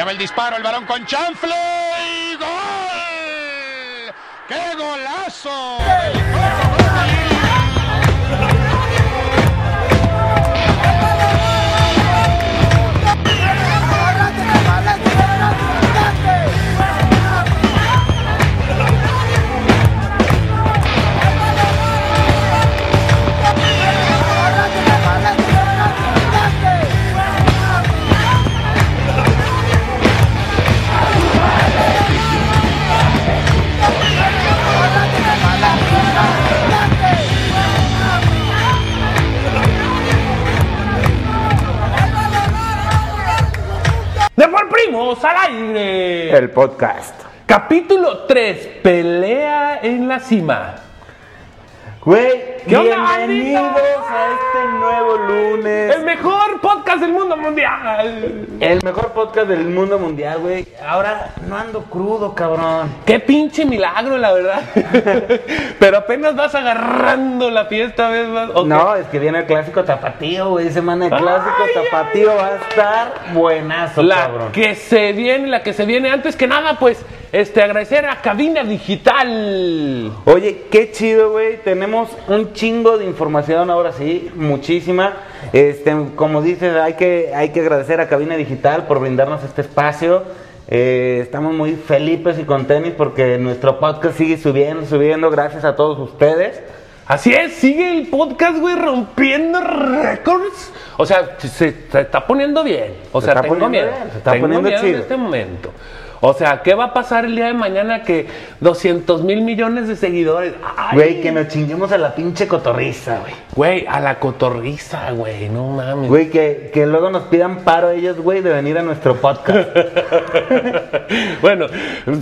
Allá va el disparo, el varón con chanfle y gol. ¡Qué golazo! Primos al aire. El podcast. Capítulo 3. Pelea en la cima. Güey, ¿Qué onda, bienvenidos bandita? a este nuevo lunes. El mejor podcast del mundo mundial. El mejor podcast del mundo mundial, güey. Ahora no ando crudo, cabrón. Qué pinche milagro, la verdad. Pero apenas vas agarrando la fiesta, ¿ves? Vas- ok. No, es que viene el clásico tapatío, güey. Semana de clásico Ay, ay, tapatío va a estar buenazo, La cabrón. que se viene, la que se viene. Antes que nada, pues, este, agradecer a Cabina Digital. Oye, qué chido, güey. Tenemos un chingo de información ahora sí, muchísima. Este, como dices, hay que, hay que agradecer a Cabina Digital por brindarnos este espacio. Eh, estamos muy felices y contentos porque nuestro podcast sigue subiendo, subiendo, gracias a todos ustedes. Así es, sigue el podcast, güey, rompiendo récords. O sea, se, se está poniendo bien. O Se sea, está tengo poniendo miedo. bien, se está tengo poniendo miedo chido. en este momento. O sea, ¿qué va a pasar el día de mañana que 200 mil millones de seguidores? Ay, Güey, que nos chinguemos a la pinche cotorriza, güey. Güey, a la cotorriza, güey, no mames. Güey, que, que luego nos pidan paro ellos, güey, de venir a nuestro podcast. bueno,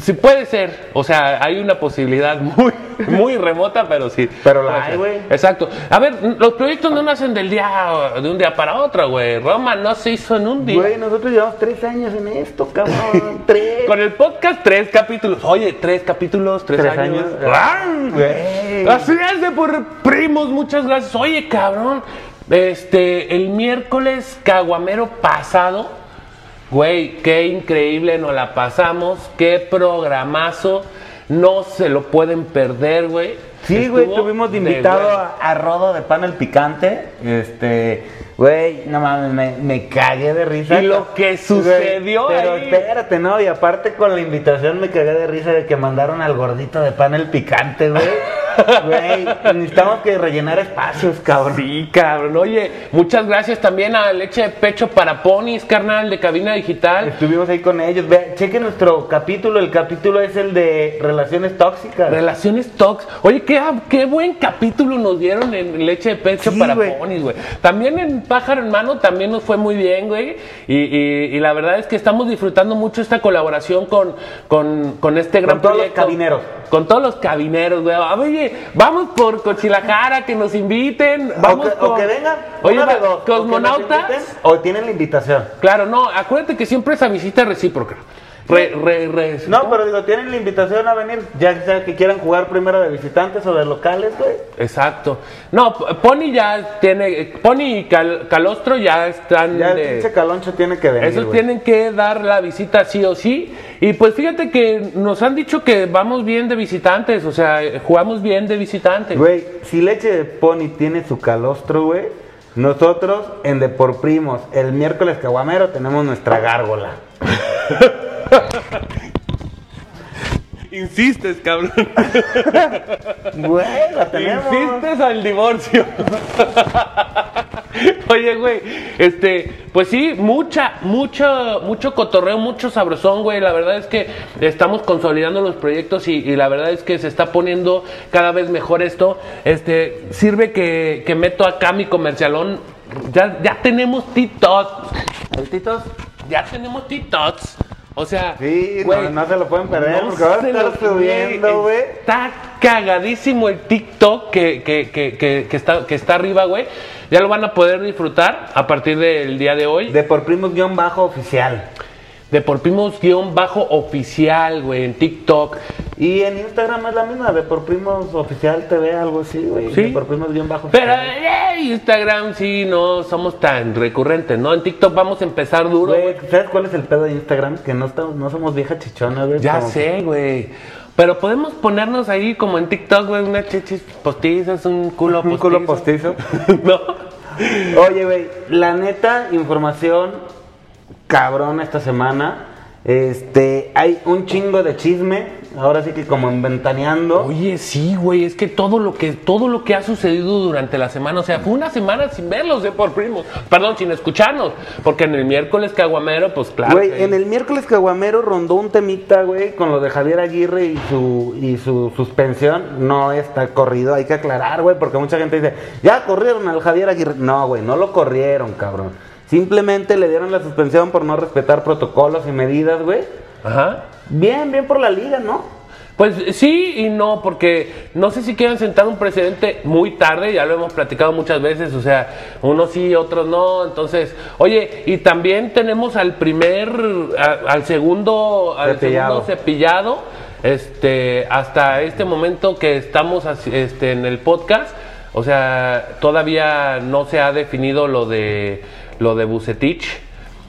sí puede ser. O sea, hay una posibilidad muy, muy remota, pero sí. Pero la hay, güey. Exacto. A ver, los proyectos no nacen del día, de un día para otro, güey. Roma no se hizo en un día. Güey, nosotros llevamos tres años en esto, cabrón. Tres. Con el podcast, tres capítulos. Oye, tres capítulos, tres, Tres años. años. ¡Ah! Güey. Así es de por primos, muchas gracias. Oye, cabrón, este, el miércoles caguamero pasado, güey, qué increíble nos la pasamos, qué programazo, no se lo pueden perder, güey. Sí, güey, tuvimos de invitado a Rodo de Panel Picante. Este, güey, no mames, me, me cagué de risa. Y lo que sucedió Güey, Pero ahí. espérate, no, y aparte con la invitación me cagué de risa de que mandaron al gordito de Panel Picante, güey. Güey, necesitamos que rellenar espacios, cabrón. Sí, cabrón. Oye, muchas gracias también a Leche de Pecho para Ponis, carnal, de Cabina Digital. Estuvimos ahí con ellos. Ve, cheque nuestro capítulo. El capítulo es el de relaciones tóxicas. Relaciones Talks. Oye, qué, qué buen capítulo nos dieron en Leche de Pecho Sí, para. Ponis, güey. También en Pájaro en Mano también nos fue muy bien, güey. Y, y- y la verdad es que estamos disfrutando mucho esta colaboración con, con, con este gran todos los cabineros. Con todos los cabineros, güey. Oye, vamos por Cochilajara, que nos inviten. O Vamos que, o por- que vengan. Oye, va- dos, o que cosmonautas. inviten, O tienen la invitación. Claro, no, acuérdate que siempre esa visita recíproca. Re, re, re- No, pero digo, tienen la invitación a venir, ya sea que quieran jugar primero de visitantes o de locales, güey. Exacto. No, Pony ya tiene. Pony y Cal- Calostro ya están. Ya el de- pinche caloncho tiene que venir, esos güey. tienen que dar la visita sí o sí. Y pues fíjate que nos han dicho que vamos bien de visitantes, o sea, eh, jugamos bien de visitantes. Güey, si Leche de Pony tiene su calostro, güey, nosotros en De Por Primos, el miércoles caguamero, tenemos nuestra gárgola. Insistes, cabrón. Güey, la tenemos. Insistes al divorcio. Oye, güey, este, pues sí, mucha, mucho, mucho cotorreo, mucho sabrosón, güey. La verdad es que estamos consolidando los proyectos y, y la verdad es que se está poniendo cada vez mejor esto. Este, sirve que, que meto acá mi comercialón. Ya, ya tenemos TikTok. ¿El Titos? Ya tenemos TikToks. O sea, Sí, güey, no, no se lo pueden perder no porque va a estar subiendo, güey. Está cagadísimo el TikTok que, que, que, que, que está, que está arriba, güey. Ya lo van a poder disfrutar a partir del día de hoy. De Por Primos guion bajo oficial. De por primos guion bajo oficial, güey, en TikTok. Y en Instagram es la misma, de por primos oficial TV, algo así, güey. Sí. De por primos bien bajo. Pero eh, Instagram sí, no somos tan recurrentes, ¿no? En TikTok vamos a empezar duro. Güey, ¿sabes cuál es el pedo de Instagram? Que no, estamos, no somos viejas chichonas, güey. Ya Como- sé, güey. Pero podemos ponernos ahí como en TikTok, güey, unas chichis postizas, un culo Un postizo. culo postizo. no. Oye, güey, la neta, información cabrón esta semana. Este, hay un chingo de chisme. Ahora sí que como en ventaneando. Oye, sí, güey, es que todo lo que todo lo que ha sucedido durante la semana, o sea, fue una semana sin verlos de por primos, perdón, sin escucharnos, porque en el miércoles caguamero, pues claro. Güey, que- en el miércoles Caguamero rondó un temita, güey, con lo de Javier Aguirre y su, y su suspensión. No está corrido, hay que aclarar, güey, porque mucha gente dice, ya corrieron al Javier Aguirre. No, güey, no lo corrieron, cabrón. Simplemente le dieron la suspensión por no respetar protocolos y medidas, güey. Ajá. Bien, bien por la liga, ¿no? Pues sí y no, porque no sé si quieren sentar un precedente muy tarde, ya lo hemos platicado muchas veces, o sea, unos sí, otros no, entonces, oye, y también tenemos al primer, a- al segundo, al Cepillado. segundo cepillado, este, hasta este momento que estamos este, en el podcast, o sea, todavía no se ha definido lo de, lo de Bucetich,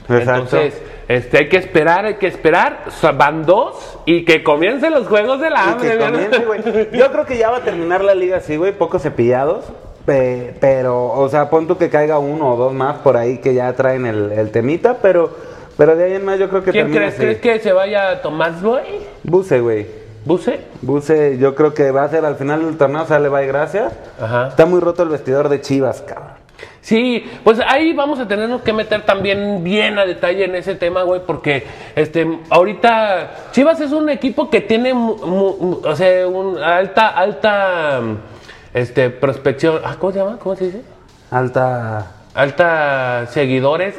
Exacto. entonces, este, hay que esperar, hay que esperar. O sea, van dos y que comiencen los juegos del Y hambre. comience, güey. Yo creo que ya va a terminar la liga así, güey, pocos cepillados. pe- pero, o sea, pon tú que caiga uno o dos más por ahí que ya traen el, el temita, pero, pero de ahí en más yo creo que ¿Quién crees? así. ¿Crees que se vaya Tomás Boy? Buse, güey. ¿Buse? Buse, yo creo que va a ser al final del torneo, sale, bye, gracias. Ajá. Está muy roto el vestidor de Chivas, cabrón. Sí, pues ahí vamos a tenernos que meter también bien a detalle en ese tema, güey, porque este ahorita Chivas es un equipo que tiene mu- mu- o sea, un alta alta este prospección, ah, ¿cómo se llama? ¿Cómo se dice? Alta. Alta seguidores.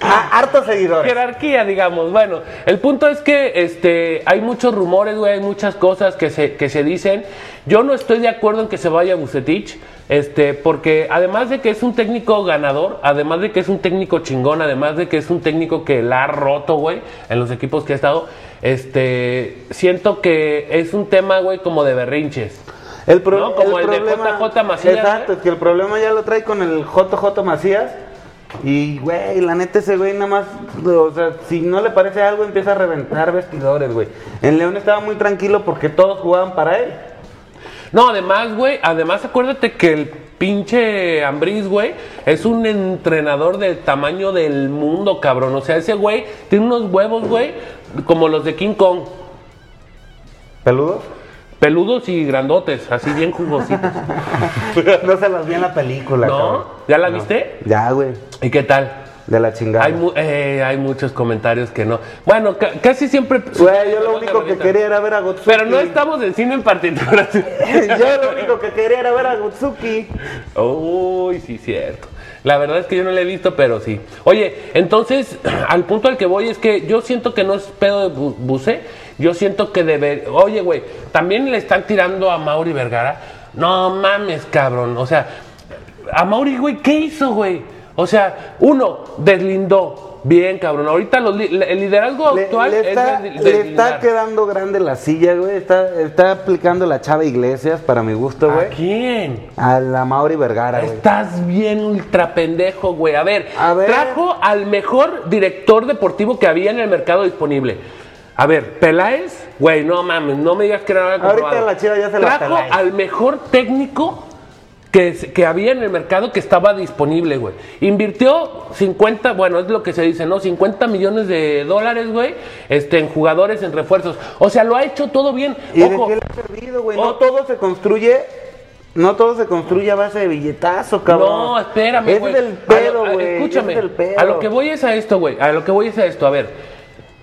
Ah, hartos seguidores. jerarquía, digamos. Bueno, el punto es que este, hay muchos rumores, güey, hay muchas cosas que se, que se dicen. Yo no estoy de acuerdo en que se vaya Bucetich, este, porque además de que es un técnico ganador, además de que es un técnico chingón, además de que es un técnico que la ha roto, güey, en los equipos que ha estado, este, siento que es un tema, güey, como de berrinches. El, pro- No, como el de JJ Macías, Exacto, ¿eh? es que el problema ya lo trae con el JJ Macías. Y, güey, la neta ese güey nada más, o sea, si no le parece algo empieza a reventar vestidores, güey. En León estaba muy tranquilo porque todos jugaban para él. No, además, güey, además acuérdate que el pinche Ambriz, güey, es un entrenador del tamaño del mundo, cabrón. O sea, ese güey tiene unos huevos, güey, como los de King Kong. ¿Peludos? Peludos y grandotes, así bien jugositos. no se los vi en la película, ¿No? cabrón. ¿Ya la viste? Ya, güey, ¿Y qué tal? de la chingada. Hay, mu- eh, hay muchos comentarios que no. Bueno, ca- casi siempre. Güey, yo lo único que quería era ver a Gotsuki. Pero no estamos en cine en partitura. yo lo único que quería era ver a Gotsuki. Uy, sí, cierto. La verdad es que yo no la he visto, pero sí. Oye, entonces, al punto al que voy es que yo siento que no es pedo de Bu-. Yo siento que debe. Oye, güey, también le están tirando a Mauri Vergara. No mames, cabrón. O sea, a Mauri, güey, ¿qué hizo, güey? O sea, uno, deslindó. Bien, cabrón. Ahorita los li- el liderazgo Le, actual le está, es le está quedando grande la silla, güey. Está, está aplicando la chava Iglesias, para mi gusto, ¿A güey. quién? A la Mauri Vergara, güey. Estás bien ultra pendejo, güey. A ver, A ver. trajo al mejor director deportivo que había en el mercado disponible. A ver, Peláez, güey, no mames, no me digas que era nada Ahorita la Chivas ya se la Trajo al mejor técnico que, que había en el mercado que estaba disponible, güey. Invirtió 50, bueno, es lo que se dice, ¿no? 50 millones de dólares, güey, este, en jugadores, en refuerzos. O sea, lo ha hecho todo bien. ¿Y de Ojo, qué le ha perdido, güey? No todo se construye. No todo se construye a base de billetazo, cabrón. No, espérame, güey. es el A lo- pedo, güey. Escúchame. Es pedo. A lo que voy es a esto, güey. A lo que voy es a esto. A ver.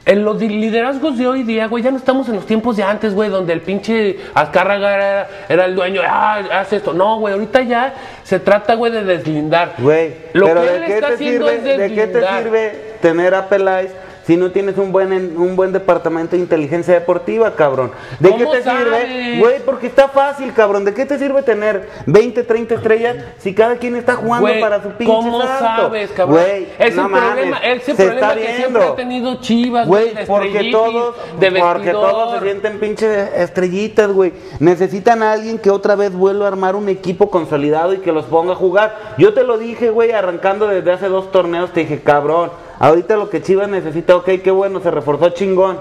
En los liderazgos de hoy día, güey, ya no estamos en los tiempos de antes, güey, donde el pinche Azcárraga era, era el dueño, ah, haz esto. No, güey, ahorita ya se trata, güey, de deslindar. Güey, Lo pero que ¿de él qué, está te haciendo sirve, es ¿de qué te deslindar. sirve tener a Peláez si no tienes un buen en- un buen departamento de inteligencia deportiva, cabrón? ¿De qué ¿Cómo te sabes? sirve? Güey, porque está fácil, cabrón. ¿De qué te sirve tener 20, 30 estrellas si cada quien está jugando para su pinche ¿Cómo sabes, cabrón? Es no el mames, problema, es el se problema está que viendo. siempre ha tenido Chivas, Güey, porque todos, de porque todos se sienten pinches estrellitas, güey. Necesitan a alguien que otra vez vuelva a armar un equipo consolidado y que los ponga a jugar. Yo te lo dije, güey, arrancando desde hace dos torneos, te dije, cabrón, ahorita lo que Chivas necesita, ok, qué bueno, se reforzó chingón.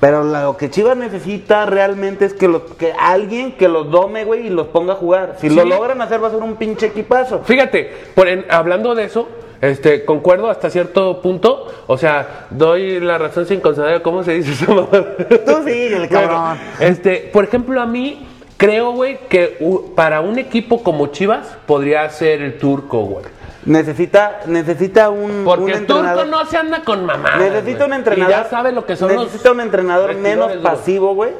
Pero lo que Chivas necesita realmente es que, los, que alguien que los dome, güey, y los ponga a jugar. Si lo Sí. logran hacer, va a ser un pinche equipazo. Fíjate, por en- hablando de eso, este, concuerdo hasta cierto punto, o sea, doy la razón sin considerar cómo se dice mamá. Tú síguele, cabrón. este, por ejemplo, a mí creo, güey, que u- para un equipo como Chivas podría ser el turco, güey. Necesita, necesita un, un Porque el turco no se anda con mamá. Necesita un entrenador. Y ya sabe lo que son los Necesita un entrenador menos pasivo, güey.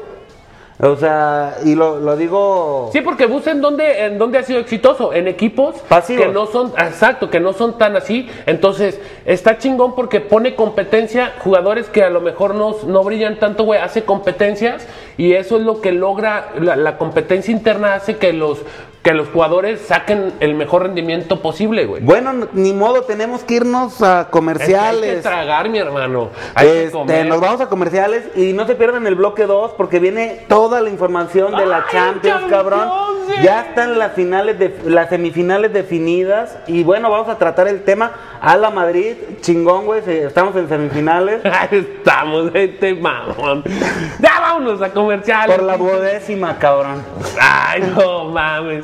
O sea, y lo, lo digo. Sí, porque busca en dónde, en dónde ha sido exitoso, en equipos Pasivos. que no son, exacto, que no son tan así. Entonces, está chingón porque pone competencia, jugadores que a lo mejor no, no brillan tanto, güey, hace competencias y eso es lo que logra, la, la competencia interna hace que los, que los jugadores saquen el mejor rendimiento posible, güey. Bueno, ni modo, tenemos que irnos a Es que hay que comerciales. tragar, mi hermano. Hay que Este, comer. nos vamos a comerciales y no se pierdan el bloque 2 porque viene toda la información de la ¡Ay, Champions, Champions, cabrón. sí! Ya están las finales de las semifinales definidas y bueno, vamos a tratar el tema a la Madrid, chingón, güey, estamos en semifinales Ahí estamos, este mamón. Ya vámonos a comerciales. por la duodécima, cabrón. Ay, no mames.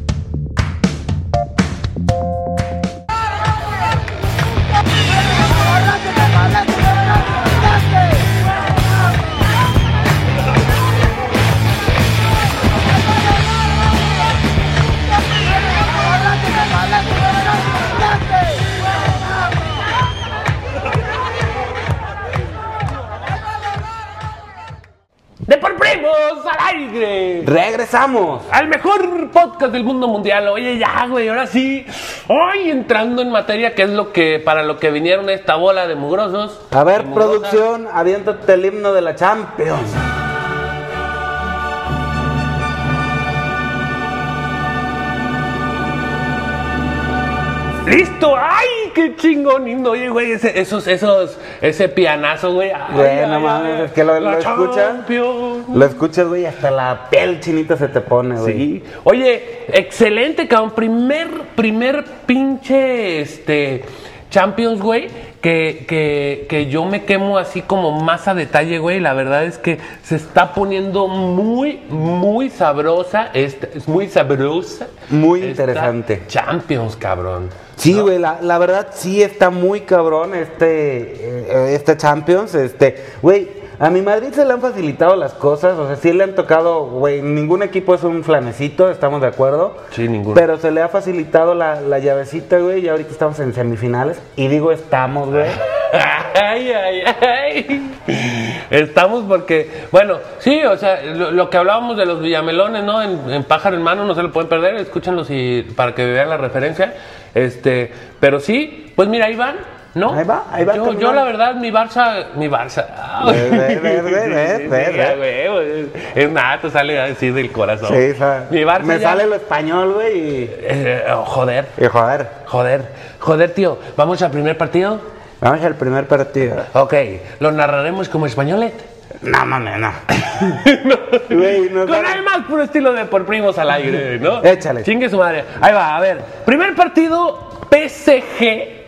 Regresamos. Al mejor podcast del mundo mundial. Oye, ya, güey, ahora sí. Hoy entrando en materia, que es lo que para lo que vinieron esta bola de mugrosos. A ver, producción, aviéntate el himno de la Champions. ¡Listo! ¡Ay, qué chingón himno! Oye, güey, ese, esos, esos, ese pianazo, güey. Ay, Güey, ay, no mames, ay. es que lo, lo escuchas. Lo escuchas, güey, hasta la piel chinita se te pone, güey. Sí. Oye, excelente, cabrón. Primer, primer pinche este Champions, güey. Que, que, que yo me quemo así como más a detalle, güey. La verdad es que se está poniendo muy, muy sabrosa. Esta, es muy sabrosa. Muy interesante. Champions, cabrón. Sí, güey, la, la verdad sí está muy cabrón este, este Champions. Este, güey, a mi Madrid se le han facilitado las cosas, o sea, sí le han tocado, güey, ningún equipo es un flanecito, estamos de acuerdo. Sí, ninguno. Pero se le ha facilitado la, la llavecita, güey, y ahorita estamos en semifinales. Y digo estamos, güey. Ay, ay, ay. Estamos porque, bueno, sí, o sea, lo, lo que hablábamos de los villamelones, ¿no? En, en pájaro en mano no se lo pueden perder, escúchenlos y para que vean la referencia. Este, pero sí, pues mira, ahí van, ¿no? Ahí va, ahí va Yo, yo la verdad, mi Barça, mi Barça. Es nada, te sale así del corazón. Sí, sea, mi Barça me ya- sale lo español, güey, y, Eh, oh, joder, y joder, joder, joder, tío. ¿Vamos al primer partido? vamos al primer partido. Ok, lo narraremos como españolet. No, mames, no. Güey, no Con el más puro estilo de por primos al aire, ¿no? Échale. Chingue su madre. Ahí va, a ver. Primer partido, PSG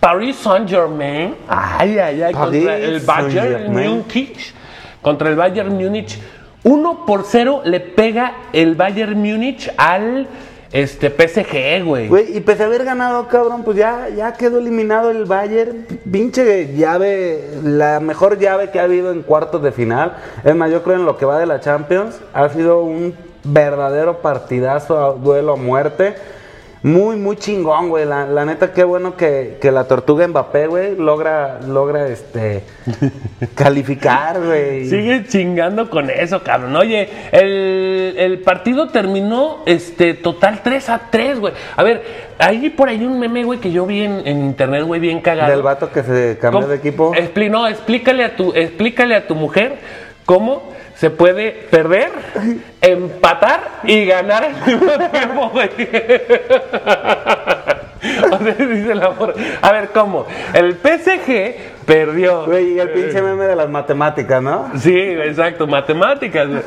Paris Saint-Germain. Ay, ay, ay, Paris contra el Bayern. Múnich. Contra el Bayern Múnich. 1 por 0 le pega el Bayern Múnich al este, PSG, güey. Güey, y pese a haber ganado, cabrón, pues ya, ya quedó eliminado el Bayern. Pinche llave, la mejor llave que ha habido en cuartos de final. Es más, yo creo en lo que va de la Champions. Ha sido un verdadero partidazo, a- duelo a muerte. Muy, muy chingón, güey. La, la neta, qué bueno que, que la tortuga Mbappé, güey, logra, logra, este, calificar, güey. Sigue chingando con eso, cabrón. Oye, el, el partido terminó este total 3 a 3, güey. A ver, hay por ahí un meme, güey, que yo vi en, en internet, güey, bien cagado. Del vato que se cambió ¿Cómo? de equipo. Expli- no, explícale a tu, explícale a tu mujer cómo se puede perder, empatar y ganar al mismo tiempo, güey. O sea, dice la. A ver, ¿cómo? El PSG perdió. Güey, y el pinche meme de las matemáticas, ¿no? Sí, exacto, matemáticas. güey.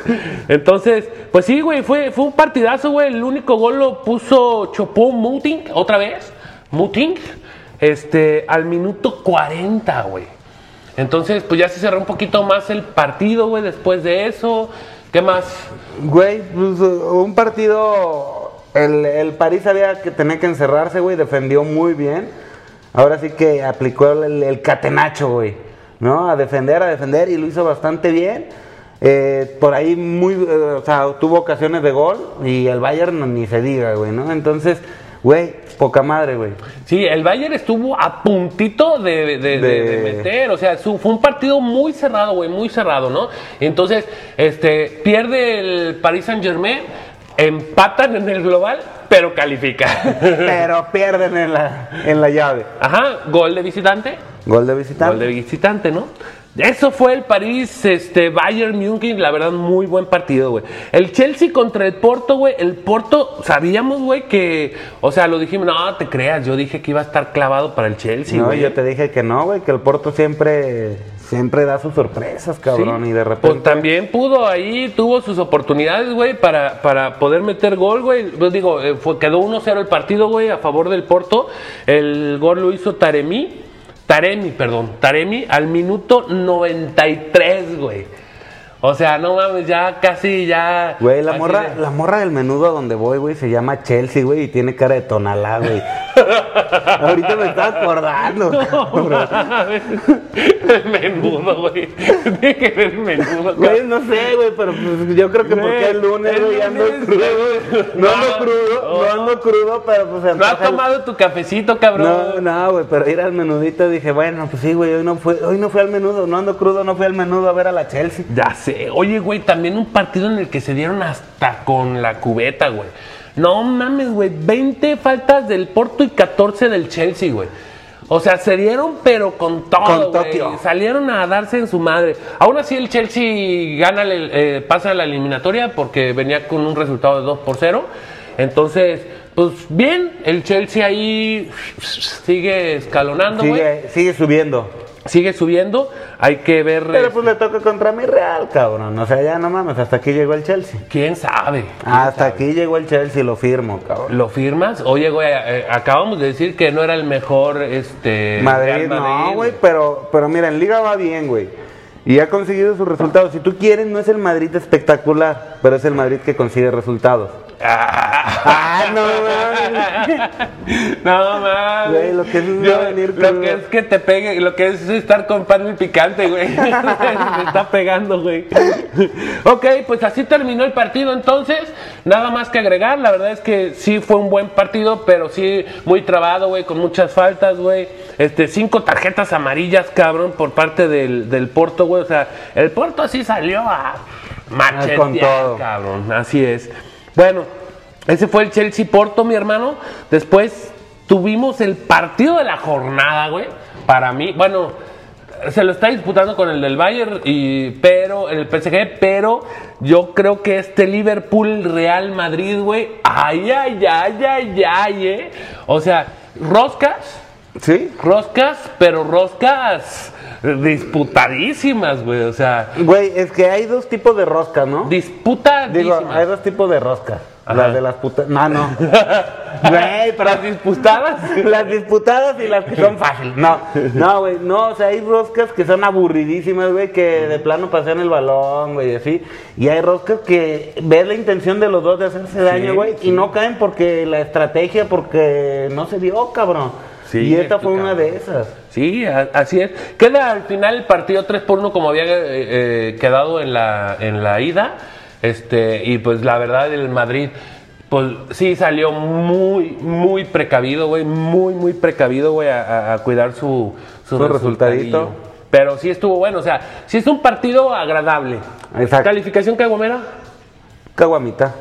Entonces, pues sí, güey, fue, fue un partidazo, güey. El único gol lo puso Chopin Muting, otra vez. Muting, este, al minuto 40, güey. Entonces, pues ya se cerró un poquito más el partido, güey, después de eso. ¿Qué más? Güey, pues, un partido. El, el París sabía que tenía que encerrarse, güey. Defendió muy bien. Ahora sí que aplicó el, catenacho, güey. ¿No? A defender, a defender. Y lo hizo bastante bien. Eh, por ahí muy. eh, o sea, tuvo ocasiones de gol. Y el Bayern ni se diga, güey, ¿no? Entonces, güey, poca madre, güey. Sí, el Bayern estuvo a puntito de, de- de- De- de meter, o sea, su- fue un partido muy cerrado, güey, muy cerrado, ¿no? Entonces, este, pierde el Paris Saint Germain, empatan en el global, pero califica. Pero pierden en la, en la llave. Ajá, gol de visitante, Gol de visitante. gol de visitante, ¿no? Eso fue el París, este, Bayern Múnich, la verdad, muy buen partido, güey. El Chelsea contra el Porto, güey. El Porto, sabíamos, güey, que, o sea, lo dijimos, no te creas, yo dije que iba a estar clavado para el Chelsea, no, yo te dije que no, güey, que el Porto siempre, siempre da sus sorpresas, cabrón, Sí. y de repente... Pues también pudo ahí, tuvo sus oportunidades, güey, para, para poder meter gol, güey. Pues digo, eh, fue, quedó 1-0 el partido, güey, a favor del Porto. El gol lo hizo Taremi. Taremi, perdón. Taremi al minuto 93, güey. O sea, no mames, ya casi ya. Güey, la morra, de- la morra del menudo a donde voy, güey, se llama Chelsea, güey, y tiene cara de tonalá, güey. Ahorita me estaba acordando. cabrón. el menudo, güey. Tiene que ver el menudo, Güey, no sé, güey, pero pues, yo creo que porque es lunes, Es güey, ando crudo. No ando No, crudo, no. no ando crudo, pero pues ¿No has el- tomado tu cafecito, cabrón? No, no, güey, pero ir al menudito dije, bueno, pues sí, güey, hoy no fue, hoy no fui al menudo, no ando crudo, no fui al menudo a ver a la Chelsea. Ya sé. Oye, güey, también un partido en el que se dieron hasta con la cubeta, güey. No mames, güey. 20 faltas del Porto y 14 del Chelsea, güey. O sea, se dieron, pero con todo, Con. Tokio. Salieron a darse en su madre. Aún así, el Chelsea gana, el- eh, pasa la eliminatoria porque venía con un resultado de 2 por 0. Entonces, pues bien, el Chelsea ahí sigue escalonando, güey. Sigue, sigue subiendo. Sigue subiendo. Hay que ver. Pero este, pues le toca contra mi Real, cabrón. O sea, ya no mames, hasta aquí llegó el Chelsea. ¿Quién sabe? Hasta aquí llegó el Chelsea, lo firmo, cabrón. ¿Lo firmas? Oye, güey, eh, acabamos de decir que no era el mejor este Madrid, Real no, güey, pero, pero mira, en Liga va bien, güey. Y ha conseguido sus resultados. Si tú quieres, no es el Madrid espectacular, pero es el Madrid que consigue resultados. Ah, no mames. No mames. Güey, lo que es no Yo- venir lo crudo. que es que te pegue, lo que es estar con pan y picante, güey. Me está pegando, güey. ok, pues así terminó el partido entonces. Nada más que agregar. La verdad es que sí fue un buen partido, pero sí muy trabado, güey, con muchas faltas, güey. Este, cinco tarjetas amarillas, cabrón, por parte del, del Porto, güey. O sea, el Porto así salió a machetear, con todo. cabrón. Así es. Bueno, ese fue el Chelsea Porto, mi hermano. Después tuvimos el partido de la jornada, güey. Para mí, bueno, se lo está disputando con el del Bayern, y, pero el PSG, pero yo creo que este Liverpool Real Madrid, güey. Ay, ay, ay, ay, ay, eh. O sea, roscas. ¿Sí? Roscas, pero roscas disputadísimas, güey. O sea, Güey, es que hay dos tipos de roscas, ¿no? disputadísimas. Digo, hay dos tipos de roscas. Ajá. Las de las putas. No, no. Güey, pero Las disputadas. las disputadas y las que son fáciles. No, no, güey. No, o sea, hay roscas que son aburridísimas, güey, que de plano pasean el balón, güey, así. Y hay roscas que ves la intención de los dos de hacerse daño, güey, y no caen porque la estrategia, porque no se dio, cabrón. Sí, y esta fue una de esas. Sí, así es. Queda al final el partido 3 por 1 como había eh, eh, quedado en la, en la ida. Este, y pues la verdad el Madrid, pues sí salió muy, muy precavido, güey. Muy, muy precavido, güey, a, a- cuidar su, su, Su resultadito. Pero sí estuvo bueno, o sea, sí es un partido agradable. Exacto. ¿Calificación caguamera? Caguamita.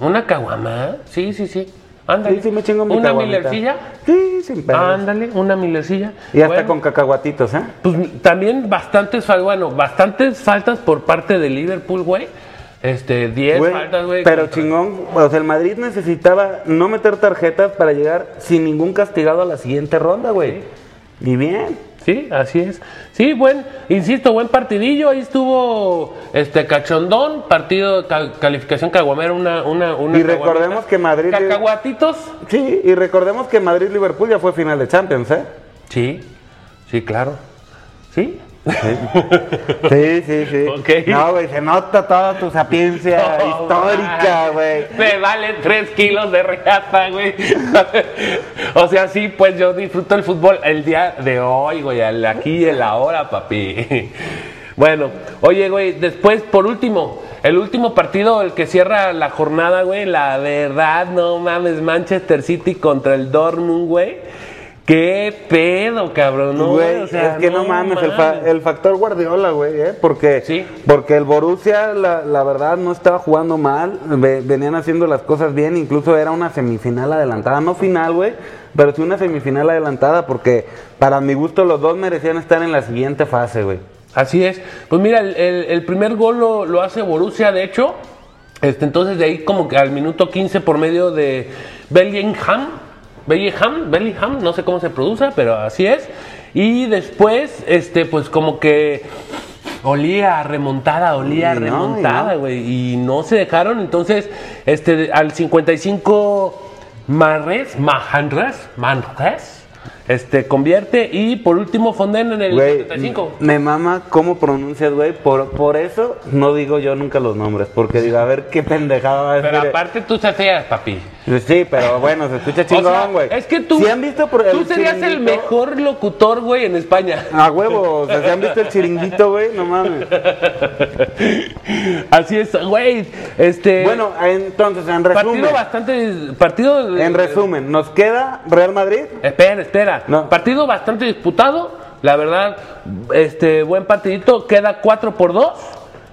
¿Una caguama? Sí, sí, sí. Ándale. Sí, sí, me chingo mi ¿Una milercilla? Sí, sin pedos. Ándale, una milercilla. Y hasta Bueno. con cacahuatitos, ¿eh? Pues también bastantes, bueno, bastantes faltas por parte de Liverpool, güey. Este, 10 Güey, faltas, güey. Pero contra- chingón, o sea, el Madrid necesitaba no meter tarjetas para llegar sin ningún castigado a la siguiente ronda, güey. Y bien. Sí, así es. Sí, buen, insisto, buen partidillo. Ahí estuvo este cachondón, partido, ca- calificación caguamera, una, una, una Y recordemos que Madrid- Cacahuatitos. Sí, y recordemos que Madrid-Liverpool ya fue final de Champions, ¿eh? Sí, sí, claro. Sí. Sí, sí, sí. Ok. No, güey, se nota toda tu sapiencia Oh, histórica, güey. Me vale 3 kilos de reata, güey. o sea, sí, pues yo disfruto el fútbol el día de hoy, güey, aquí y en la hora, papi. bueno, oye, güey, después, por último, el último partido, el que cierra la jornada, güey, la verdad, no mames, Manchester City contra el Dortmund, güey. ¿Qué pedo, cabrón? No, Güey, O sea, es que no, mames, El, fa- el factor Guardiola, güey, ¿eh? Porque, Sí. porque el Borussia, la, la verdad, no estaba jugando mal, ve- venían haciendo las cosas bien, incluso era una semifinal adelantada, no final, güey, pero sí una semifinal adelantada, porque para mi gusto los dos merecían estar en la siguiente fase, güey. Así es. Pues mira, el, el- el primer gol lo, lo hace Borussia, de hecho. Este, entonces de ahí como que al minuto 15 por medio de Bellingham. Bellingham, Bellingham, no sé cómo se produce, pero así es. Y después, este, pues como que olía remontada, olía no, y remontada, no. güey. Y no se dejaron. Entonces, este, al 55 Marres, Mahandres, Manres, este, convierte. Y por último, Fonden en el Güey, 75. me mama cómo pronuncias, güey, por, por eso no digo yo nunca los nombres, porque digo, a ver qué pendejada va a Pero aparte tú se hacías, papi. Sí, pero bueno, se escucha O sea, chingón, güey. es que tú, ¿Sí han visto por tú serías el mejor locutor, güey, en España. A huevo, o sea, ¿se han visto el chiringuito, güey? No mames. Así es, güey. Este. Bueno, entonces, en resumen, partido bastante. Partido. en resumen, nos queda Real Madrid. Espera, espera. No. Partido bastante disputado. La verdad, este buen partidito. Queda 4 por 2.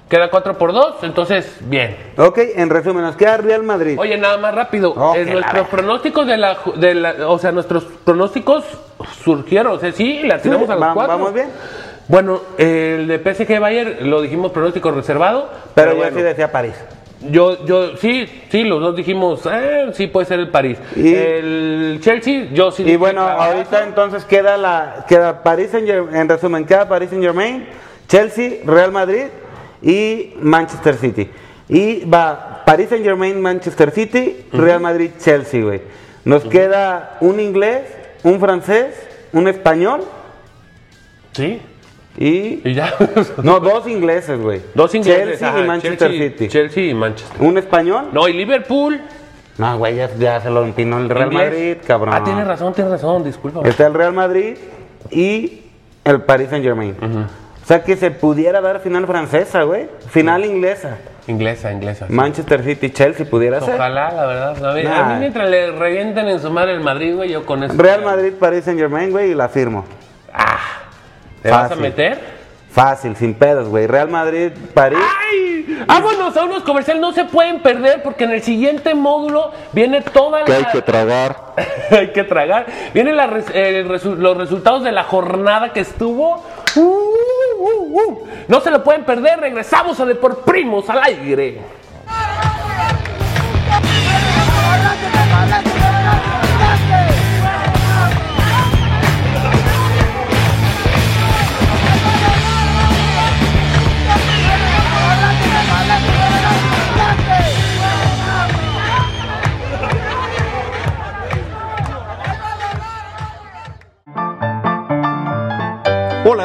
Queda 4 por 2. Entonces, bien. Ok, en resumen, nos queda Real Madrid. Oye, nada más rápido. Eh, nuestros pronósticos de la, ju- de la- O sea, nuestros pronósticos surgieron. O sea, sí, la tiramos a los va- cuatro. vamos bien. Bueno, el de PSG Bayern lo dijimos pronóstico reservado. pero yo bueno, sí decía París. Yo, yo, sí, sí, los dos dijimos, eh, sí puede ser el París. Y- el Chelsea, yo sí. Y bueno, clavazo. ahorita entonces queda la queda París Germain, en resumen, queda París Saint Germain, Chelsea, Real Madrid y Manchester City. Y va París Saint Germain, Manchester City, Real Madrid, Chelsea, güey. Nos queda un inglés, un francés, un español Sí, y y ya. no, dos ingleses, güey. Dos ingleses. Chelsea ajá, y Manchester Chelsea- City. Chelsea y Manchester. Un español. No, y Liverpool. No, güey, ya, ya se lo empinó el Real inglés. Madrid, cabrón. Ah, tienes razón, tienes razón, disculpa. Está el Real Madrid y el Paris Saint Germain. O sea que se pudiera dar final francesa, güey. Final inglesa. Inglesa, inglesa. sí. Manchester City, Chelsea pudiera ser. Ojalá, la verdad. A mí, a Nah. mí mientras le revienten en su madre el Madrid, güey, yo con eso. Real Madrid, Paris Saint Germain, güey, y la firmo. ¿Te vas a meter? Fácil, sin pedos, güey. Real Madrid, París. ¡Ay! Vámonos a unos comerciales, no se pueden perder porque en el siguiente módulo viene toda la... tragar. hay que tragar. Vienen la res- el resu- los resultados de la jornada que estuvo. Uh, uh, uh. No se lo pueden perder. Regresamos a De por Primos al aire.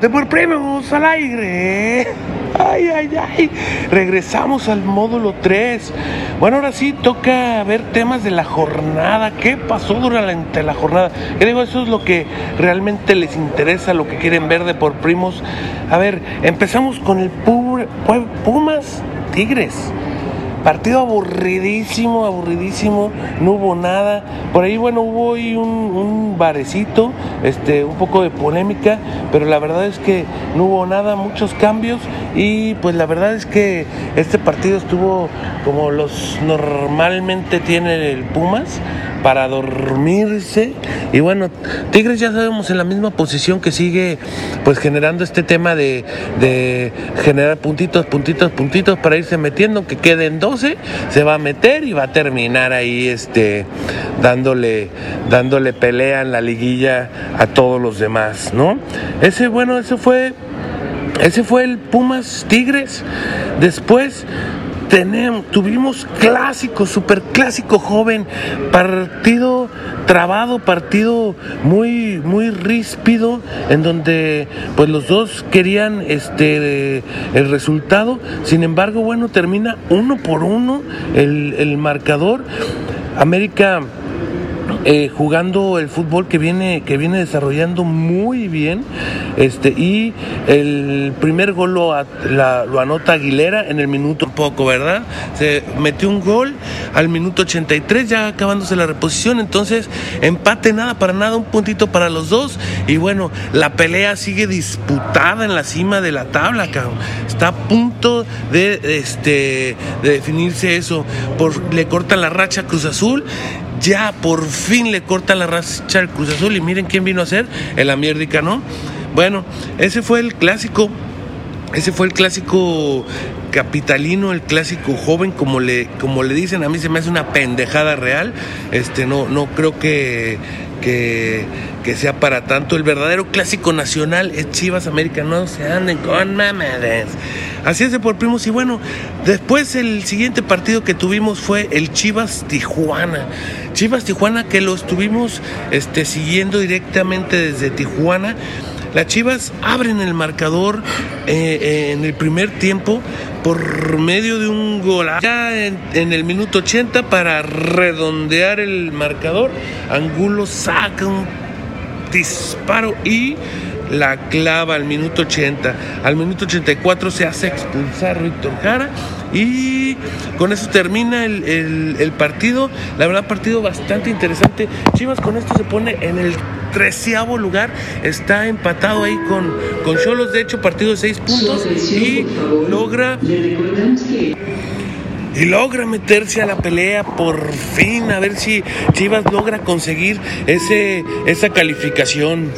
Volvemos al aire. Ay, ay, ay. Regresamos al módulo 3. Bueno, ahora sí toca ver temas de la jornada. ¿Qué pasó durante la jornada? Digo, eso es lo que realmente les interesa, lo que quieren ver de por primos. A ver, empezamos con el Pumas Tigres. Partido aburridísimo, aburridísimo, no hubo nada. Por ahí, bueno, hubo un, un, barecito, este, un poco de polémica, pero la verdad es que no hubo nada, muchos cambios y pues la verdad es que este partido estuvo como los normalmente tiene el Pumas, para dormirse. Y bueno, Tigres ya sabemos en la misma posición que sigue pues generando este tema de, de generar puntitos, puntitos, puntitos para irse metiendo, que queden 12, se va a meter y va a terminar ahí este dándole, dándole pelea en la liguilla a todos los demás, ¿no? Ese bueno, ese fue ese fue el Pumas Tigres. Después tenemos, tuvimos clásico, super clásico joven, partido trabado, partido muy, muy ríspido, en donde pues los dos querían este el resultado. Sin embargo, bueno, termina uno por uno el, el marcador. América eh, jugando el fútbol que viene, que viene desarrollando muy bien. Este, y el primer gol lo, lo anota Aguilera en el minuto poco, ¿verdad? Se metió un gol al minuto 83, ya acabándose la reposición. Entonces, empate nada para nada, un puntito para los dos. Y bueno, la pelea sigue disputada en la cima de la tabla, cabrón. Está a punto de, este, de definirse eso. Le cortan la racha Cruz Azul ya por fin le corta la racha al Cruz Azul y miren quién vino a ser, el América, ¿no? Bueno, ese fue el clásico, ese fue el clásico capitalino, el clásico joven, como le, como le dicen, a mí se me hace una pendejada real, este, no, no creo que, que, sea para tanto. El verdadero clásico nacional es Chivas América, no se anden con mamadas. Así es de por primos. Y bueno, después el siguiente partido que tuvimos fue el Chivas Tijuana. Chivas Tijuana que lo estuvimos este, siguiendo directamente desde Tijuana. Las Chivas abren el marcador eh, eh, en el primer tiempo por medio de un gol. Ya en, el minuto 80 para redondear el marcador, Angulo saca un disparo y la clava al minuto 80. Al minuto 84 se hace expulsar Víctor Jara y con eso termina el, partido. La verdad, partido bastante interesante. Chivas con esto se pone en el treceavo lugar. Está empatado ahí con, con Cholos. De hecho, partido de seis puntos y logra y logra meterse a la pelea por fin, a ver si Chivas logra conseguir ese, esa calificación.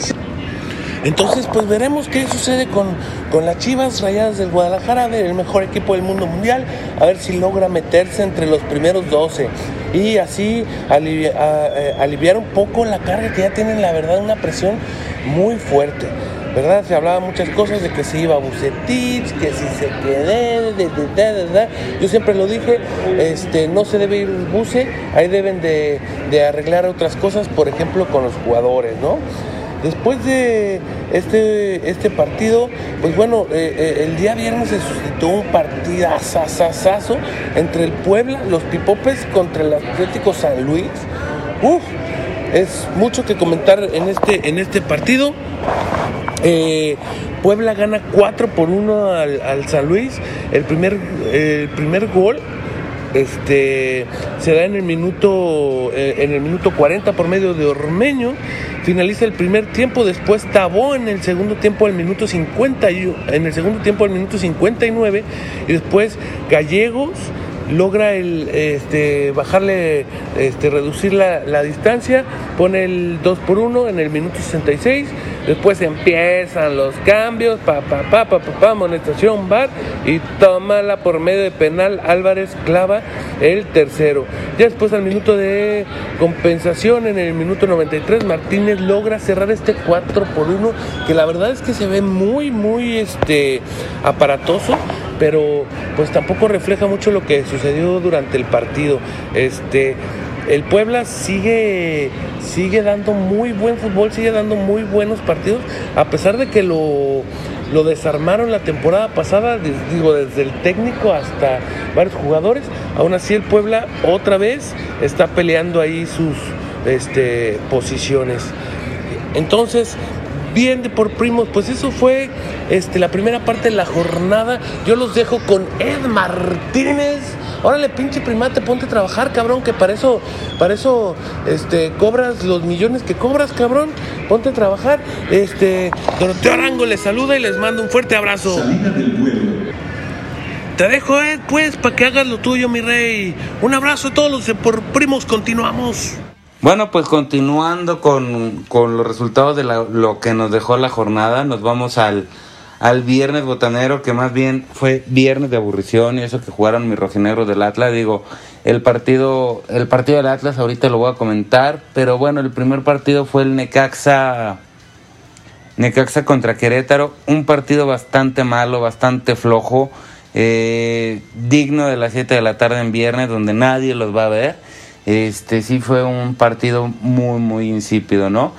Entonces, pues veremos qué sucede con, con las Chivas Rayadas del Guadalajara, el mejor equipo del mundo mundial, a ver si logra meterse entre los primeros 12 y así eh, aliviar un poco la carga que ya tienen, la verdad, una presión muy fuerte. ¿verdad? Se hablaba muchas cosas de que se iba a Bucetich, que si se quedé, de, de, de, yo siempre lo dije, este, no se debe ir Buce, ahí deben de, arreglar otras cosas, por ejemplo con los jugadores, ¿no? Después de este, este partido, pues bueno, eh, eh, el día viernes se suscitó un partidazazazazo entre el Puebla, los Pipopes contra el Atlético San Luis. Uf, es mucho que comentar en este, en este partido. Eh, Puebla gana 4 por 1 al, al San Luis. El primer, el primer gol este, se da en el minuto eh, en el minuto 40 por medio de Ormeño. Finaliza el primer tiempo después Tabó en el segundo tiempo al minuto 50 y- en el segundo tiempo al minuto 59 y después Gallegos logra el, este, bajarle, este, reducir la, la distancia, pone el 2 por 1 en el minuto 66, después empiezan los cambios, pa, pa, pa, pa, pa, pa, bar, y tómala por medio de penal, Álvarez clava el tercero. Ya después al minuto de compensación, en el minuto 93, Martínez logra cerrar este 4 por 1, que la verdad es que se ve muy, muy este, aparatoso pero pues tampoco refleja mucho lo que sucedió durante el partido. Este, el Puebla sigue, sigue dando muy buen fútbol, sigue dando muy buenos partidos, a pesar de que lo, lo desarmaron la temporada pasada, digo, desde el técnico hasta varios jugadores. Aún así el Puebla otra vez está peleando ahí sus este, posiciones. Entonces, bien de por primos, pues eso fue este, la primera parte de la jornada. Yo los dejo con Ed Martínez. Órale, pinche primate, ponte a trabajar, cabrón, que para eso, para eso este, cobras los millones que cobras, cabrón. Ponte a trabajar. Este, Doroteo Arango les saluda y les mando un fuerte abrazo. Te dejo, Ed, pues, para que hagas lo tuyo, mi rey. Un abrazo a todos los de por primos, continuamos. Bueno, pues continuando con, con los resultados de la- lo que nos dejó la jornada, nos vamos al, al viernes botanero, que más bien fue viernes de aburrición y eso que jugaron mis rojinegros del Atlas. Digo, el partido, el partido del Atlas ahorita lo voy a comentar, pero bueno, el primer partido fue el Necaxa. Necaxa contra Querétaro, un partido bastante malo, bastante flojo, eh, digno de las 7 de la tarde en viernes, donde nadie los va a ver. Este sí fue un partido muy, muy insípido, ¿no?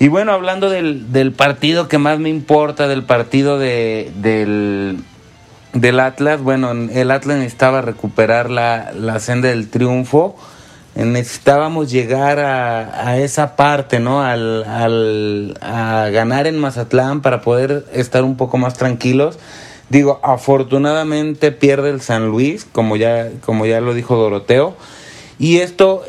Y bueno, hablando del, del partido que más me importa, del partido de, del, del Atlas, bueno, el Atlas necesitaba recuperar la, la senda del triunfo. Necesitábamos llegar a, a esa parte, ¿no? Al, al, a ganar en Mazatlán para poder estar un poco más tranquilos. Digo, afortunadamente pierde el San Luis, como ya, como ya lo dijo Doroteo. Y esto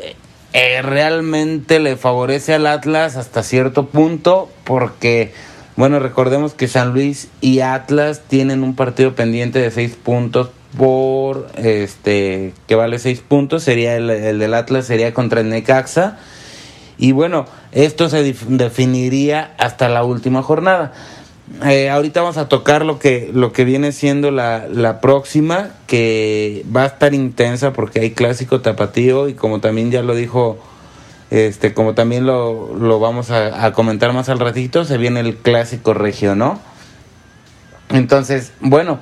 eh, realmente le favorece al Atlas hasta cierto punto porque, bueno, recordemos que San Luis y Atlas tienen un partido pendiente de seis puntos por, este, que vale seis puntos, sería el, el del Atlas, sería contra el Necaxa. Y bueno, esto se definiría hasta la última jornada. Eh, ahorita vamos a tocar lo que, lo que viene siendo la, la próxima, que va a estar intensa porque hay clásico tapatío y como también ya lo dijo, este, como también lo, lo vamos a, comentar más al ratito, se viene el clásico regio, ¿no? Entonces, bueno,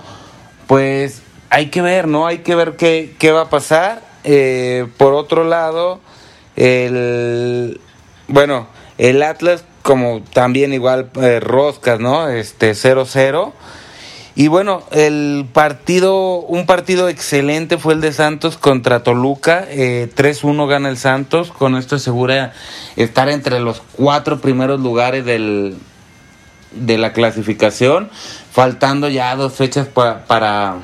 pues hay que ver, ¿no? Hay que ver qué, qué va a pasar. Eh, por otro lado, el bueno, el Atlas como también igual eh, roscas, ¿no? Este 0-0. Y bueno, el partido, un partido excelente fue el de Santos contra Toluca. Eh, 3-1 gana el Santos. Con esto asegura estar entre los cuatro primeros lugares del, de la clasificación, faltando ya dos fechas pa- para,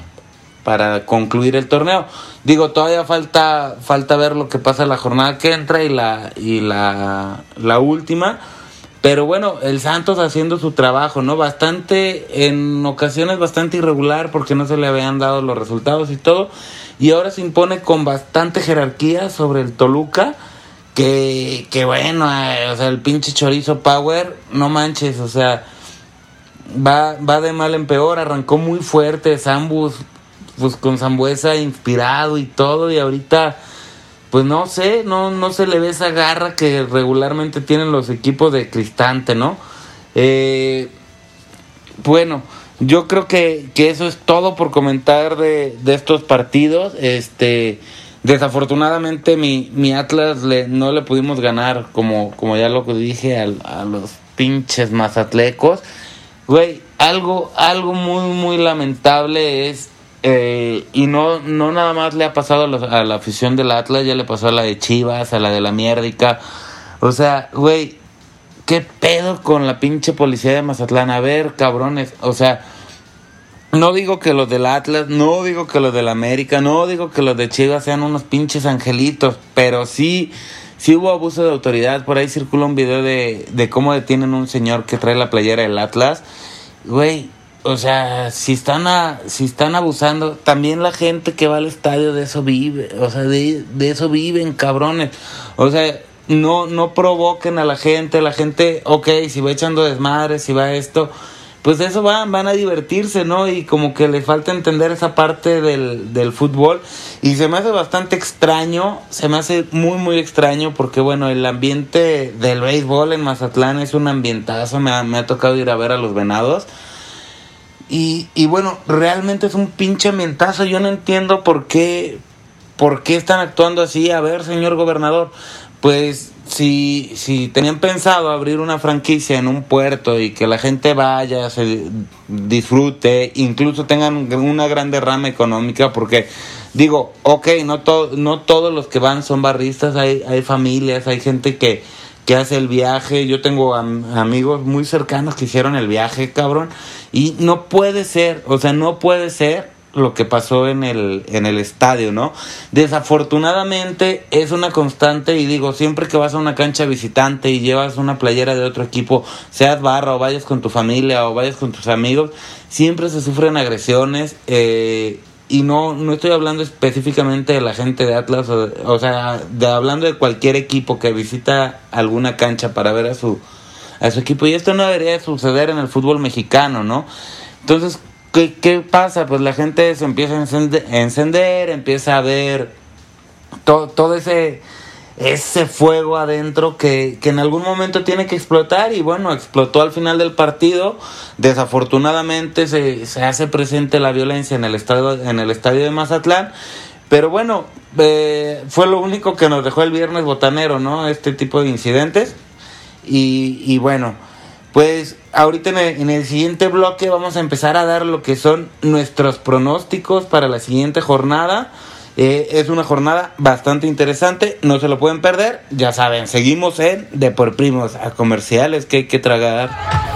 para concluir el torneo. Digo, todavía falta, falta ver lo que pasa la jornada que entra y la, y la, la última. Pero bueno, el Santos haciendo su trabajo, ¿no? Bastante, en ocasiones bastante irregular porque no se le habían dado los resultados y todo. Y ahora se impone con bastante jerarquía sobre el Toluca. Que, que bueno, eh, o sea, el pinche chorizo Power, no manches, o sea, va, va de mal en peor, arrancó muy fuerte, Zambus, pues con Zambuesa inspirado y todo, y ahorita, pues no sé, no, no se le ve esa garra que regularmente tienen los equipos de Cristante, ¿no? Eh, bueno, yo creo que, que eso es todo por comentar de, de estos partidos. Este, desafortunadamente mi, mi Atlas le, no le pudimos ganar, como, como ya lo dije, a, los pinches mazatlecos. Güey, algo, algo muy, muy lamentable es, eh, y no, no nada más le ha pasado a, los- a la afición del Atlas, ya le pasó a la de Chivas, a la de la Miérdica. O sea, güey, ¿qué pedo con la pinche policía de Mazatlán? A ver, cabrones, o sea, no digo que los del Atlas, no digo que los del América, no digo que los de Chivas sean unos pinches angelitos, pero sí, sí hubo abuso de autoridad. Por ahí circula un video de, de cómo detienen a un señor que trae la playera del Atlas. Güey, o sea, si están a, si están abusando, también la gente que va al estadio de eso vive, o sea, de, eso viven, cabrones. O sea, no, no provoquen a la gente, la gente, ok, si va echando desmadre, si va esto, pues eso van, van a divertirse, ¿no? Y como que le falta entender esa parte del, del fútbol. Y se me hace bastante extraño, se me hace muy, muy extraño porque, bueno, el ambiente del béisbol en Mazatlán es un ambientazo, me ha, me ha tocado ir a ver a los venados. Y, y bueno, realmente es un pinche ambientazo, yo no entiendo por qué, por qué están actuando así. A ver, señor gobernador, pues si, si tenían pensado abrir una franquicia en un puerto y que la gente vaya, se disfrute, incluso tengan una gran derrama económica, porque digo, ok, no, to- no todos los que van son barristas, hay, hay familias, hay gente que, que hace el viaje, yo tengo am- amigos muy cercanos que hicieron el viaje, cabrón, y no puede ser, o sea, no puede ser lo que pasó en el, en el estadio, ¿no? Desafortunadamente es una constante y digo, siempre que vas a una cancha visitante y llevas una playera de otro equipo, seas barra o vayas con tu familia o vayas con tus amigos, siempre se sufren agresiones eh, y no, no estoy hablando específicamente de la gente de Atlas, o, o sea, de, hablando de cualquier equipo que visita alguna cancha para ver a su, a su equipo y esto no debería de suceder en el fútbol mexicano, ¿no? Entonces, ¿qué, qué pasa? Pues la gente se empieza a encender, encender empieza a ver todo, todo ese, ese fuego adentro que, que en algún momento tiene que explotar y bueno, explotó al final del partido. Desafortunadamente se, se hace presente la violencia en el estadio, en el estadio de Mazatlán. Pero bueno, eh, fue lo único que nos dejó el viernes botanero, ¿no? Este tipo de incidentes. Y, y bueno, pues ahorita en el, en el siguiente bloque vamos a empezar a dar lo que son nuestros pronósticos para la siguiente jornada. Eh, es una jornada bastante interesante, no se lo pueden perder. Ya saben, seguimos en De por Primos a comerciales que hay que tragar.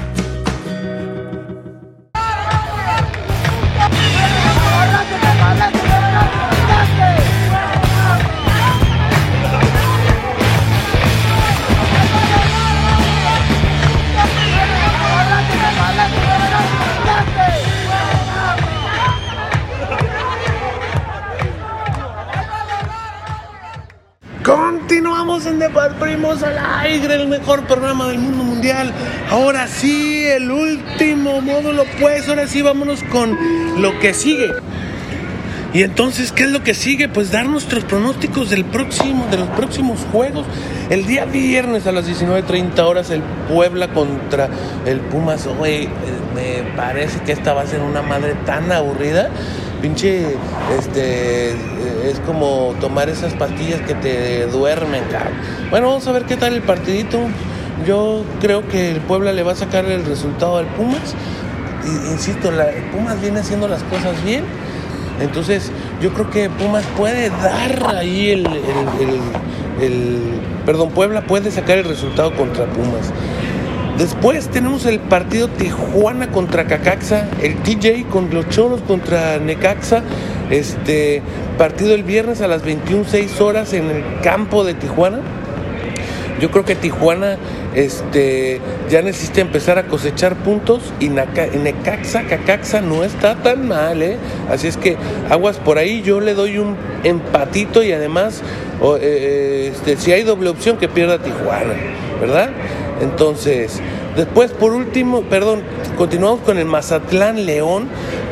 Continuamos en De Par Primos al aire, el mejor programa del mundo mundial. Ahora sí, el último módulo, pues ahora sí vámonos con lo que sigue. Y entonces, ¿qué es lo que sigue? Pues dar nuestros pronósticos del próximo, de los próximos juegos. El día viernes a las 19.30 horas el Puebla contra el Pumas. Oye, me parece que esta va a ser una madre tan aburrida. Pinche, este, eh, es como tomar esas pastillas que te duermen, cabrón. Bueno, vamos a ver qué tal el partidito. Yo creo que el Puebla le va a sacar el resultado al Pumas. Insisto, el Pumas viene haciendo las cosas bien. Entonces, yo creo que Pumas puede dar ahí el- el- el- Perdón, Puebla puede sacar el resultado contra Pumas. Después tenemos el partido Tijuana contra Cacaxa, el TJ con los Choros contra Necaxa. Este partido el viernes a las 21.06 horas en el campo de Tijuana. Yo creo que Tijuana este, ya necesita empezar a cosechar puntos y Necaxa, Cacaxa no está tan mal, ¿eh? Así es que aguas por ahí, yo le doy un empatito y además, eh, este, si hay doble opción, que pierda Tijuana. ¿verdad? Entonces, después por último, perdón, continuamos con el Mazatlán León,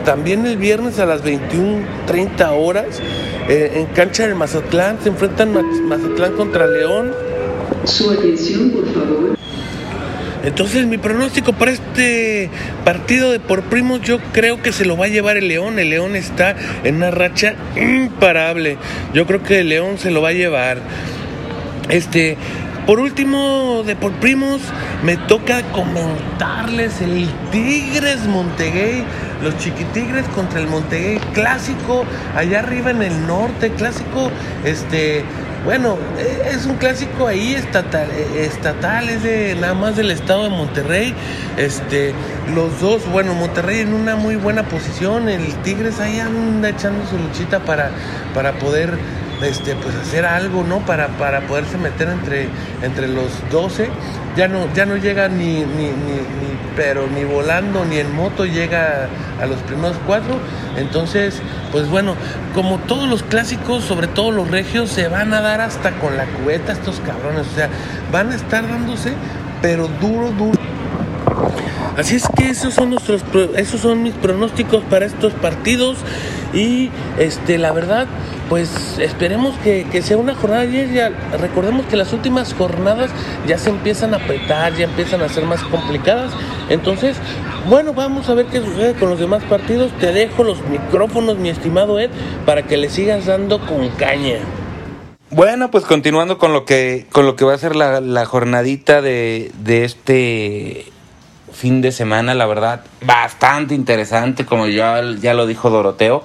también el viernes a las 21.30 horas, eh, en cancha del Mazatlán, se enfrentan Mazatlán contra León. Su atención, por favor. Entonces mi pronóstico para este partido de por primos yo creo que se lo va a llevar el León. El León está en una racha imparable. Yo creo que el León se lo va a llevar. Este, por último, de por primos, me toca comentarles el Tigres Monteguey, los Chiquitigres contra el Monteguey, clásico allá arriba en el norte, clásico, este, bueno, eh, es un clásico ahí estatal, eh, estatal, es de nada más del estado de Monterrey. Este, los dos, bueno, Monterrey en una muy buena posición, el Tigres ahí anda echando su luchita para, para poder este, pues hacer algo, ¿no? Para, para poderse meter entre, entre los 12. Ya no, ya no llega ni, ni, ni, pero ni volando ni en moto llega a los primeros cuatro. Entonces, pues bueno, como todos los clásicos, sobre todo los regios, se van a dar hasta con la cubeta estos cabrones. O sea, van a estar dándose, pero duro, duro. Así es que esos son nuestros esos son mis pronósticos para estos partidos y este la verdad pues esperemos que, sea una jornada recordemos que las últimas jornadas ya se empiezan a apretar ya empiezan a ser más complicadas. Entonces bueno vamos a ver qué sucede con los demás partidos. Te dejo los micrófonos mi estimado Ed para que le sigas dando con caña. Bueno, pues continuando con lo que, con lo que va a ser la, la jornadita de, de este fin de semana, la verdad, bastante interesante, como ya, ya lo dijo Doroteo.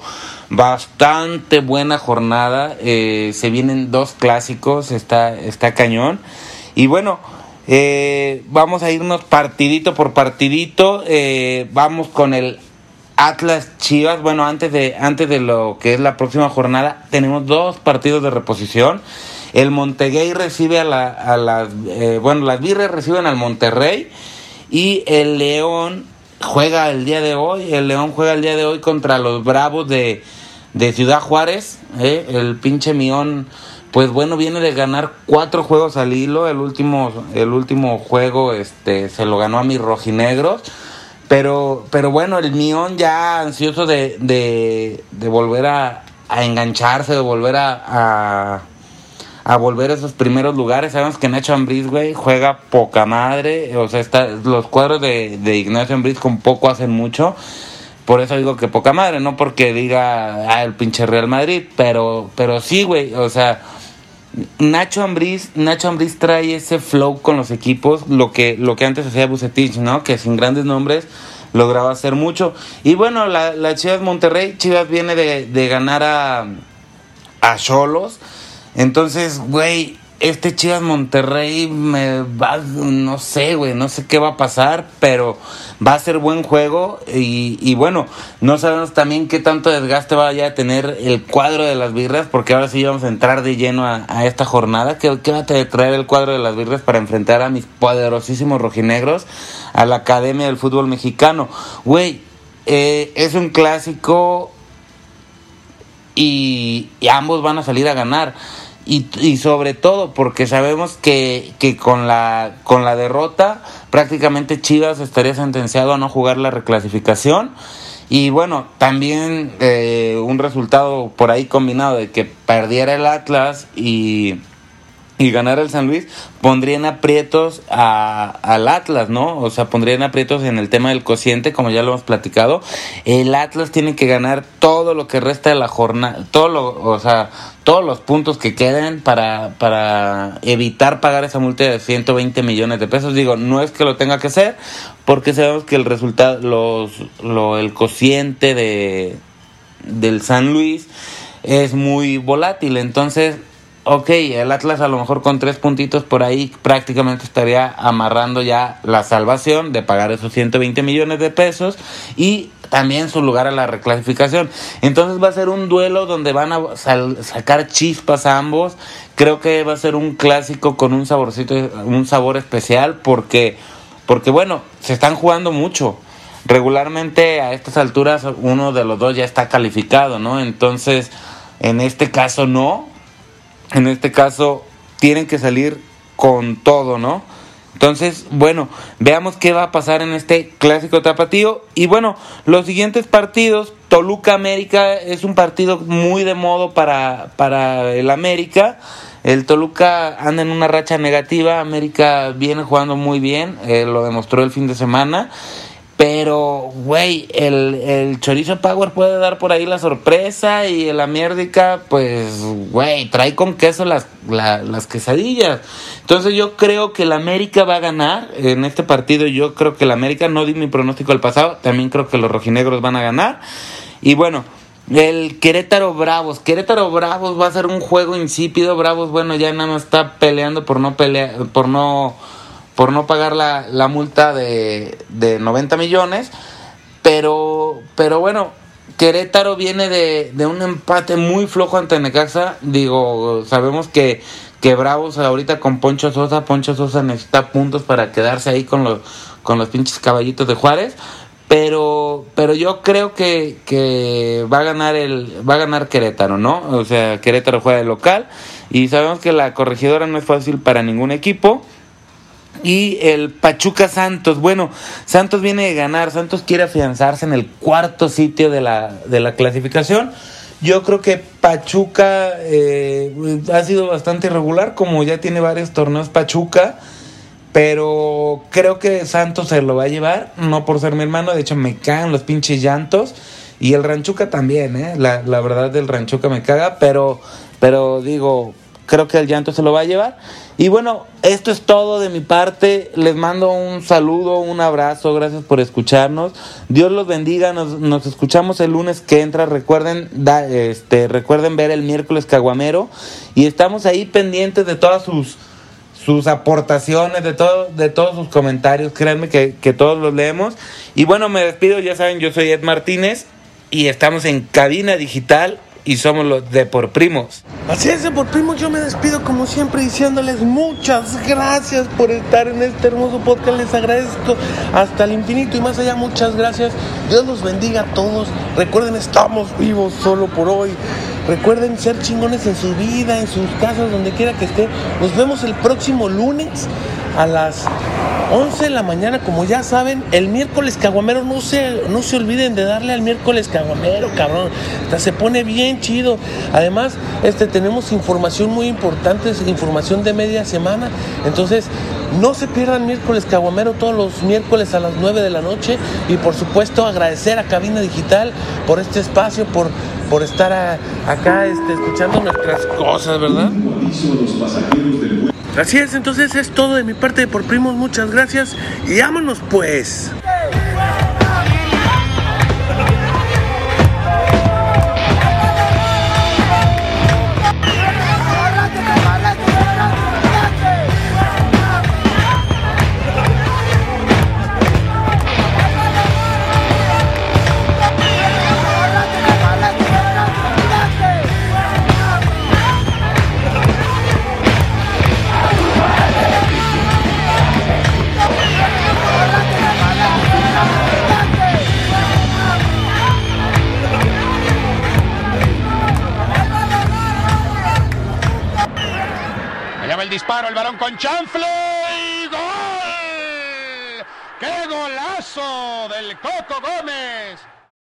Bastante buena jornada. Eh, se vienen dos clásicos, está, está cañón. Y bueno, eh, vamos a irnos partidito por partidito. Eh, vamos con el Atlas Chivas. Bueno, antes de, antes de lo que es la próxima jornada, tenemos dos partidos de reposición. El Monteguey recibe a la, las, bueno, las Virres reciben al Monterrey. Y el León juega el día de hoy, el León juega el día de hoy contra los Bravos de, Ciudad Juárez. ¿eh? El pinche Mión, pues bueno, viene de ganar cuatro juegos al hilo. El último, el último juego este, se lo ganó a mis rojinegros. Pero, pero bueno, el Mión ya ansioso de, de, volver a, engancharse, de volver a a volver a esos primeros lugares. Sabemos que Nacho Ambriz, güey, juega poca madre. O sea, está, los cuadros de, de Ignacio Ambriz con poco hacen mucho. Por eso digo que poca madre, no porque diga, ah, el pinche Real Madrid, pero, pero sí, güey, o sea, Nacho Ambriz, Nacho Ambriz trae ese flow con los equipos, lo que, lo que antes hacía Bucetich, ¿no? Que sin grandes nombres lograba hacer mucho. Y bueno, la, la Chivas Monterrey, Chivas viene de, de ganar a, a Cholos. Entonces, güey, este Chivas Monterrey me va, no sé, güey, no sé qué va a pasar, pero va a ser buen juego y, y, bueno, no sabemos también qué tanto desgaste vaya a tener el cuadro de las birras, porque ahora sí vamos a entrar de lleno a, esta jornada. ¿Qué, ¿Qué, va a traer el cuadro de las birras para enfrentar a mis poderosísimos rojinegros a la Academia del Fútbol Mexicano? Güey, eh, es un clásico y, y ambos van a salir a ganar y, sobre todo porque sabemos que, que, con, la, con la derrota prácticamente Chivas estaría sentenciado a no jugar la reclasificación. Y bueno, también eh, un resultado por ahí combinado de que perdiera el Atlas y y ganar el San Luis, pondrían aprietos a, al Atlas, ¿no? O sea, pondrían aprietos en el tema del cociente, como ya lo hemos platicado. El Atlas tiene que ganar todo lo que resta de la jornada, todo lo, o sea, todos los puntos que queden para, para evitar pagar esa multa de 120 millones de pesos. Digo, no es que lo tenga que hacer, porque sabemos que el resultado, los, lo, el cociente de, del San Luis es muy volátil, entonces ok, el Atlas a lo mejor con tres puntitos por ahí prácticamente estaría amarrando ya la salvación de pagar esos 120 millones de pesos y también su lugar a la reclasificación. Entonces va a ser un duelo donde van a sacar chispas a ambos. Creo que va a ser un clásico con un saborcito, un sabor especial porque, porque bueno, se están jugando mucho. Regularmente a estas alturas uno de los dos ya está calificado, ¿no? Entonces, en este caso no, en este caso tienen que salir con todo, ¿no? Entonces, bueno, veamos qué va a pasar en este clásico tapatío. Y bueno, los siguientes partidos, Toluca América es un partido muy de modo para, para el América. El Toluca anda en una racha negativa, América viene jugando muy bien, eh, lo demostró el fin de semana. Pero, güey, el, el Chorizo Power puede dar por ahí la sorpresa y la mierdica, pues, güey, trae con queso las, la- las quesadillas. Entonces yo creo que el América va a ganar en este partido. Yo creo que el América, no di mi pronóstico al pasado, también creo que los rojinegros van a ganar. Y bueno, el Querétaro Bravos. Querétaro Bravos va a ser un juego insípido. Bravos, bueno, ya nada más está peleando por no pelear, por no por no pagar la, la multa de, de 90 millones. Pero, pero bueno, Querétaro viene de, de un empate muy flojo ante Necaxa. Digo, sabemos que, que Bravos ahorita con Poncho Sosa, Poncho Sosa necesita puntos para quedarse ahí con los, con los pinches caballitos de Juárez. Pero, pero yo creo que, que va a ganar el, va a ganar Querétaro, ¿no? O sea, Querétaro juega de local. Y sabemos que la corregidora no es fácil para ningún equipo. Y el Pachuca Santos, bueno, Santos viene de ganar, Santos quiere afianzarse en el cuarto sitio de la, de la clasificación. Yo creo que Pachuca eh, ha sido bastante irregular, como ya tiene varios torneos Pachuca, pero creo que Santos se lo va a llevar, no por ser mi hermano, de hecho me cagan los pinches llantos. Y el Ranchuca también, ¿eh? La, la verdad del Ranchuca me caga, pero, pero digo, creo que el llanto se lo va a llevar. Y bueno, esto es todo de mi parte. Les mando un saludo, un abrazo. Gracias por escucharnos. Dios los bendiga. Nos, nos escuchamos el lunes que entra. Recuerden, da- este, recuerden ver el miércoles Caguamero. Y estamos ahí pendientes de todas sus, sus aportaciones, de, todo, de todos sus comentarios. Créanme que, que todos los leemos. Y bueno, me despido. Ya saben, yo soy Ed Martínez. Y estamos en Cabina Digital. Y somos los de Por Primos. Así es, por primo, yo me despido como siempre diciéndoles muchas gracias por estar en este hermoso podcast. Les agradezco hasta el infinito y más allá. Muchas gracias. Dios los bendiga a todos. Recuerden, estamos vivos solo por hoy. Recuerden ser chingones en su vida, en sus casas, donde quiera que estén. Nos vemos el próximo lunes a las 11 de la mañana, como ya saben, el miércoles caguamero, no se, no se olviden de darle al miércoles caguamero, cabrón. Se pone bien chido. Además, este, tenemos información muy importante, información de media semana. Entonces, no se pierdan miércoles caguamero todos los miércoles a las 9 de la noche. Y por supuesto, agradecer a Cabina Digital por este espacio, por, por estar acá este, escuchando nuestras cosas, ¿verdad? Así es, entonces es todo de mi parte de por primos, muchas gracias y vámonos pues. Chanfle y gol. ¡Qué golazo del Coco Gómez!